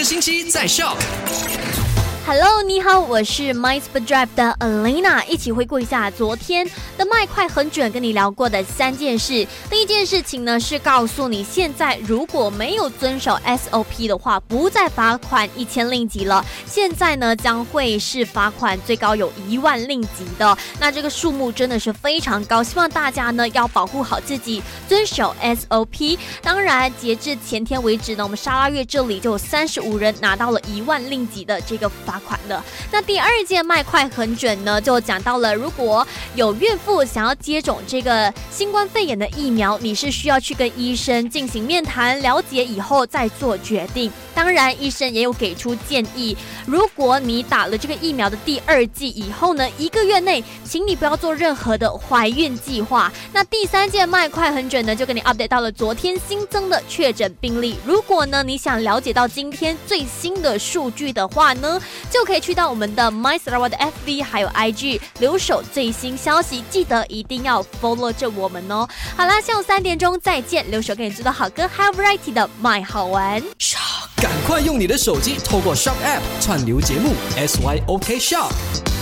个星期在 Shock。Hello，你好，我是 My Speed Drive 的 Alina，一起回顾一下昨天的麦快很准跟你聊过的三件事。第一件事情呢是告诉你，现在如果没有遵守 SOP 的话，不再罚款一千令吉了，现在呢将会是罚款最高有一万令吉的。那这个数目真的是非常高，希望大家呢要保护好自己，遵守 SOP。当然，截至前天为止呢，我们沙拉月这里就有三十五人拿到了一万令吉的这个罚。款的那第二件卖快很准呢，就讲到了，如果有孕妇想要接种这个新冠肺炎的疫苗，你是需要去跟医生进行面谈了解以后再做决定。当然，医生也有给出建议，如果你打了这个疫苗的第二剂以后呢，一个月内，请你不要做任何的怀孕计划。那第三件卖快很准呢，就跟你 update 到了昨天新增的确诊病例。如果呢你想了解到今天最新的数据的话呢？就可以去到我们的 My s t a r w a r d FB 还有 IG 留守最新消息，记得一定要 follow 着我们哦。好啦，下午三点钟再见，留守给你做的好歌 Have Variety 的 My 好玩。赶快用你的手机透过 Shop App 串流节目 SYOK Shop。